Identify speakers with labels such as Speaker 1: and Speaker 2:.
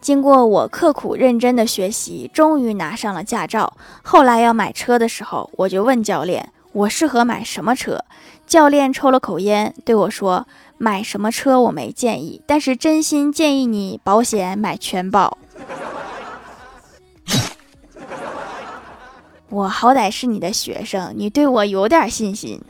Speaker 1: 经过我刻苦认真的学习终于拿上了驾照。后来要买车的时候我就问教练我适合买什么车？教练抽了口烟对我说买什么车我没建议但是真心建议你保险买全保。我好歹是你的学生你对我有点信心。